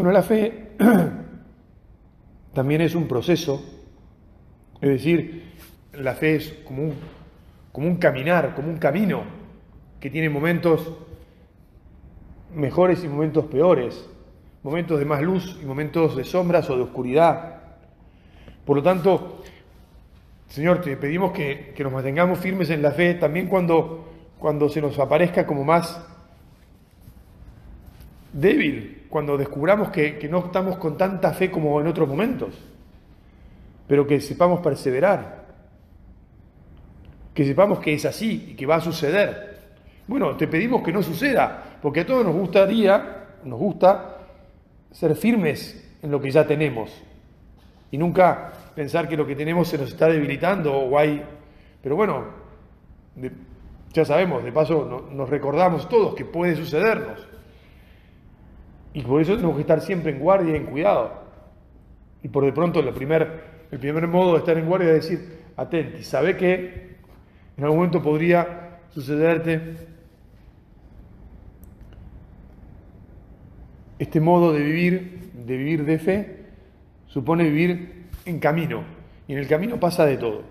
Bueno, la fe también es un proceso, es decir, la fe es como un, como un caminar, como un camino que tiene momentos mejores y momentos peores, momentos de más luz y momentos de sombras o de oscuridad. Por lo tanto, Señor, te pedimos que, nos mantengamos firmes en la fe también cuando, cuando se nos aparezca como más débil, cuando descubramos que, no estamos con tanta fe como en otros momentos, pero que sepamos perseverar, que sepamos que es así y que va a suceder. Bueno, te pedimos que no suceda, porque a todos nos gustaría, nos gusta ser firmes en lo que ya tenemos y nunca pensar que lo que tenemos se nos está debilitando o hay... Pero bueno, ya sabemos, de paso nos recordamos todos que puede sucedernos. Y por eso tenemos que estar siempre en guardia y en cuidado. Y por de pronto el primer, el primer modo de estar en guardia es decir, atenti, sabe que en algún momento podría sucederte Este modo de vivir, de vivir de fe, supone vivir en camino. Y en el camino pasa de todo.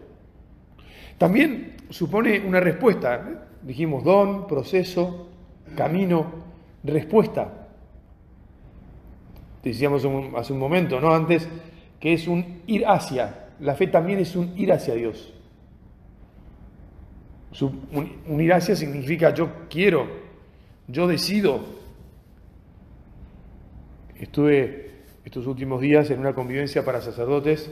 También supone una respuesta. ¿eh? Dijimos don, proceso, camino, respuesta. Decíamos hace un momento, ¿no? Antes, que es un ir hacia. La fe también es un ir hacia Dios. Un ir hacia significa yo quiero, yo decido, Estuve estos últimos días en una convivencia para sacerdotes,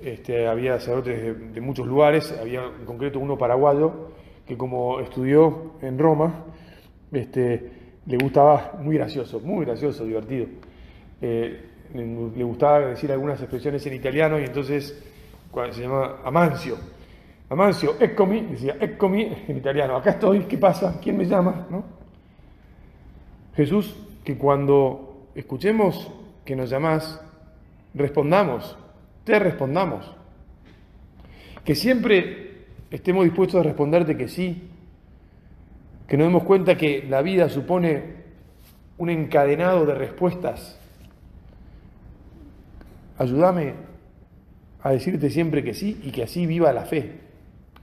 este, había sacerdotes de, muchos lugares, había en concreto uno paraguayo que como estudió en Roma, este, le gustaba, muy gracioso, muy gracioso, divertido, eh, le gustaba decir algunas expresiones en italiano y entonces se llama Amancio. Amancio, eccomi, decía eccomi en italiano, acá estoy, ¿qué pasa? ¿Quién me llama? ¿No? Jesús, que cuando escuchemos que nos llamás, respondamos, te respondamos. Que siempre estemos dispuestos a responderte que sí, que nos demos cuenta que la vida supone un encadenado de respuestas. Ayúdame a decirte siempre que sí y que así viva la fe,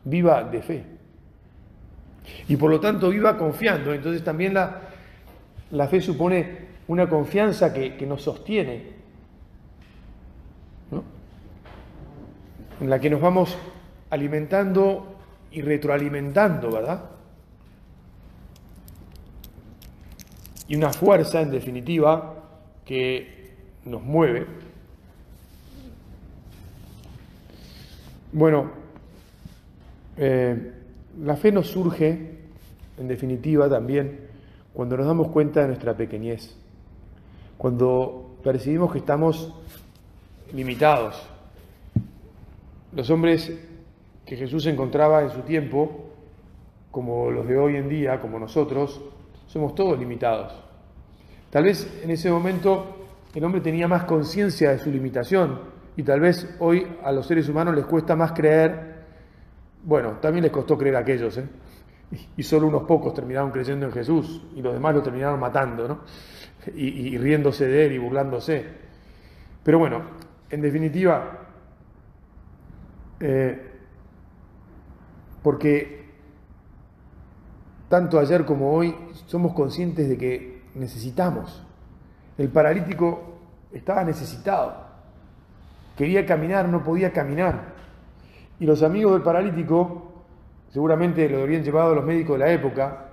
viva de fe. Y por lo tanto viva confiando. Entonces también la, la fe supone una confianza que, nos sostiene, en la que nos vamos alimentando y retroalimentando, ¿verdad? Y una fuerza, en definitiva, que nos mueve. Bueno, eh, la fe nos surge, en definitiva, también cuando nos damos cuenta de nuestra pequeñez cuando percibimos que estamos limitados. Los hombres que Jesús encontraba en su tiempo, como los de hoy en día, como nosotros, somos todos limitados. Tal vez en ese momento el hombre tenía más conciencia de su limitación y tal vez hoy a los seres humanos les cuesta más creer, bueno, también les costó creer a aquellos, ¿eh? y solo unos pocos terminaron creyendo en Jesús y los demás lo terminaron matando, ¿no? y, riéndose de él y burlándose. Pero bueno, en definitiva, eh, porque tanto ayer como hoy somos conscientes de que necesitamos. El paralítico estaba necesitado. Quería caminar, no podía caminar. Y los amigos del paralítico, seguramente lo habrían llevado a los médicos de la época,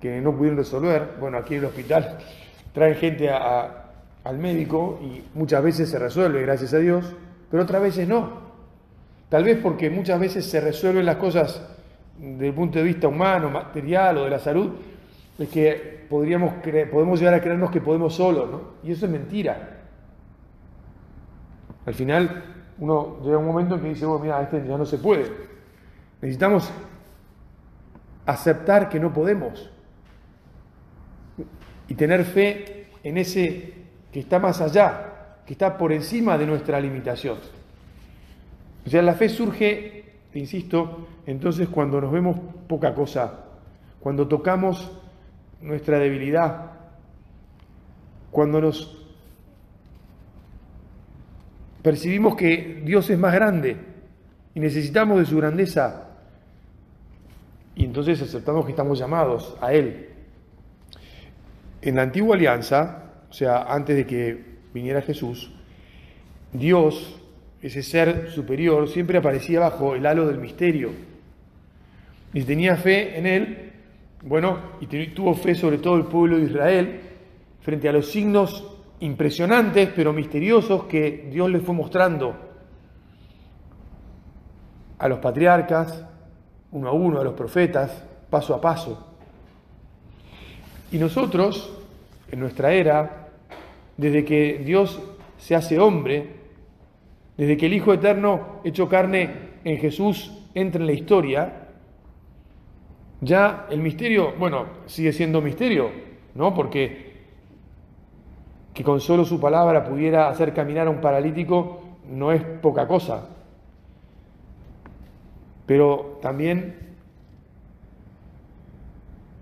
que no pudieron resolver. Bueno, aquí en el hospital traen gente al médico y muchas veces se resuelve, gracias a Dios, pero otras veces no. Tal vez porque muchas veces se resuelven las cosas desde el punto de vista humano, material o de la salud, es que podríamos podemos llegar a creernos que podemos solos, ¿no? Y eso es mentira. Al final uno llega un momento en que dice, bueno, mira, este ya no se puede. Necesitamos aceptar que no podemos y tener fe en ese que está más allá, que está por encima de nuestra limitación. O sea, la fe surge, insisto, entonces cuando nos vemos poca cosa, cuando tocamos nuestra debilidad, cuando nos percibimos que Dios es más grande y necesitamos de su grandeza. Y entonces aceptamos que estamos llamados a Él. En la antigua alianza, o sea, antes de que viniera Jesús, Dios, ese ser superior, siempre aparecía bajo el halo del misterio. Y tenía fe en Él, bueno, y tuvo fe sobre todo el pueblo de Israel, frente a los signos impresionantes pero misteriosos que Dios le fue mostrando a los patriarcas, uno a uno, a los profetas, paso a paso. Y nosotros, en nuestra era, desde que Dios se hace hombre, desde que el Hijo Eterno hecho carne en Jesús entra en la historia, ya el misterio, bueno, sigue siendo misterio, ¿no? Porque que con solo su palabra pudiera hacer caminar a un paralítico no es poca cosa. Pero también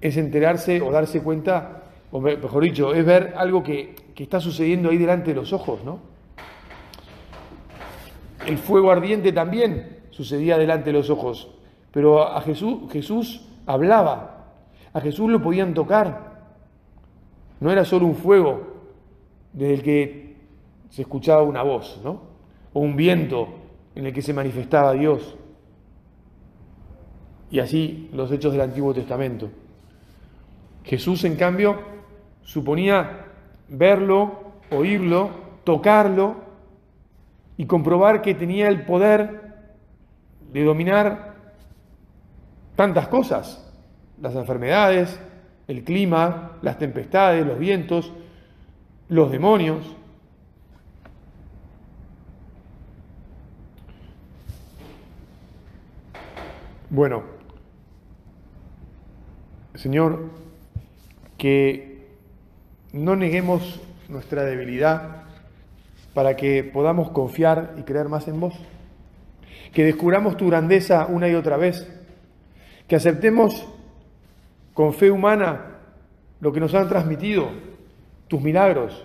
es enterarse o darse cuenta, o mejor dicho, es ver algo que, que está sucediendo ahí delante de los ojos, ¿no? El fuego ardiente también sucedía delante de los ojos, pero a Jesús, Jesús hablaba, a Jesús lo podían tocar, no era solo un fuego, desde el que se escuchaba una voz, ¿no? O un viento en el que se manifestaba Dios. Y así los hechos del Antiguo Testamento. Jesús, en cambio, suponía verlo, oírlo, tocarlo y comprobar que tenía el poder de dominar tantas cosas, las enfermedades, el clima, las tempestades, los vientos, los demonios. Bueno, Señor, que no neguemos nuestra debilidad para que podamos confiar y creer más en vos. Que descubramos tu grandeza una y otra vez. Que aceptemos con fe humana lo que nos han transmitido tus milagros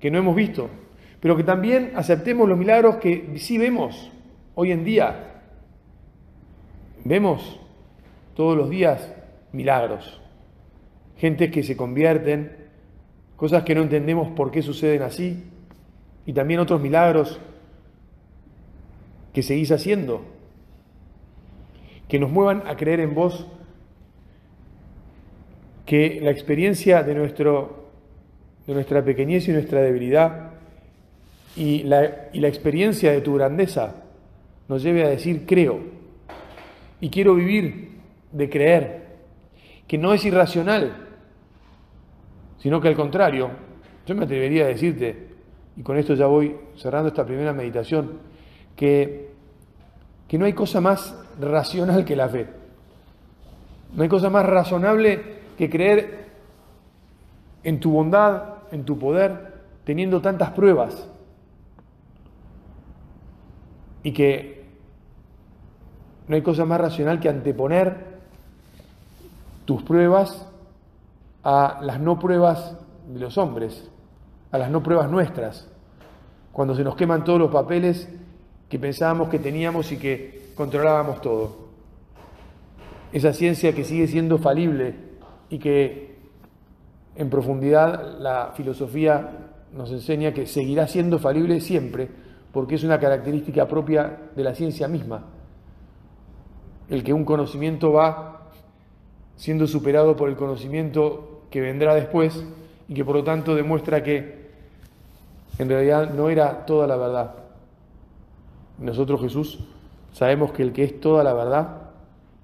que no hemos visto, pero que también aceptemos los milagros que sí vemos hoy en día. Vemos todos los días milagros, gente que se convierten, cosas que no entendemos por qué suceden así, y también otros milagros que seguís haciendo, que nos muevan a creer en vos, que la experiencia de nuestro de nuestra pequeñez y nuestra debilidad y la, y la experiencia de tu grandeza nos lleve a decir creo y quiero vivir de creer, que no es irracional, sino que al contrario, yo me atrevería a decirte, y con esto ya voy cerrando esta primera meditación, que, que no hay cosa más racional que la fe. No hay cosa más razonable que creer en tu bondad, en tu poder, teniendo tantas pruebas. Y que no hay cosa más racional que anteponer tus pruebas a las no pruebas de los hombres, a las no pruebas nuestras, cuando se nos queman todos los papeles que pensábamos que teníamos y que controlábamos todo. Esa ciencia que sigue siendo falible y que en profundidad la filosofía nos enseña que seguirá siendo falible siempre, porque es una característica propia de la ciencia misma, el que un conocimiento va siendo superado por el conocimiento que vendrá después y que por lo tanto demuestra que en realidad no era toda la verdad. Nosotros Jesús sabemos que el que es toda la verdad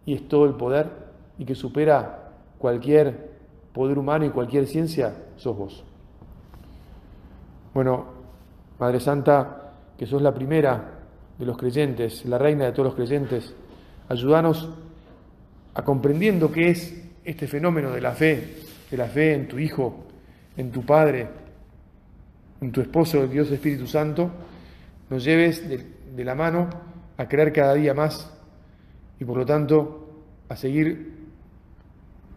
y es todo el poder y que supera cualquier poder humano y cualquier ciencia, sos vos. Bueno, Madre Santa, que sos la primera de los creyentes, la reina de todos los creyentes, ayúdanos a comprendiendo qué es este fenómeno de la fe, de la fe en tu Hijo, en tu Padre, en tu esposo, el Dios Espíritu Santo, nos lleves de, la mano a creer cada día más y por lo tanto a seguir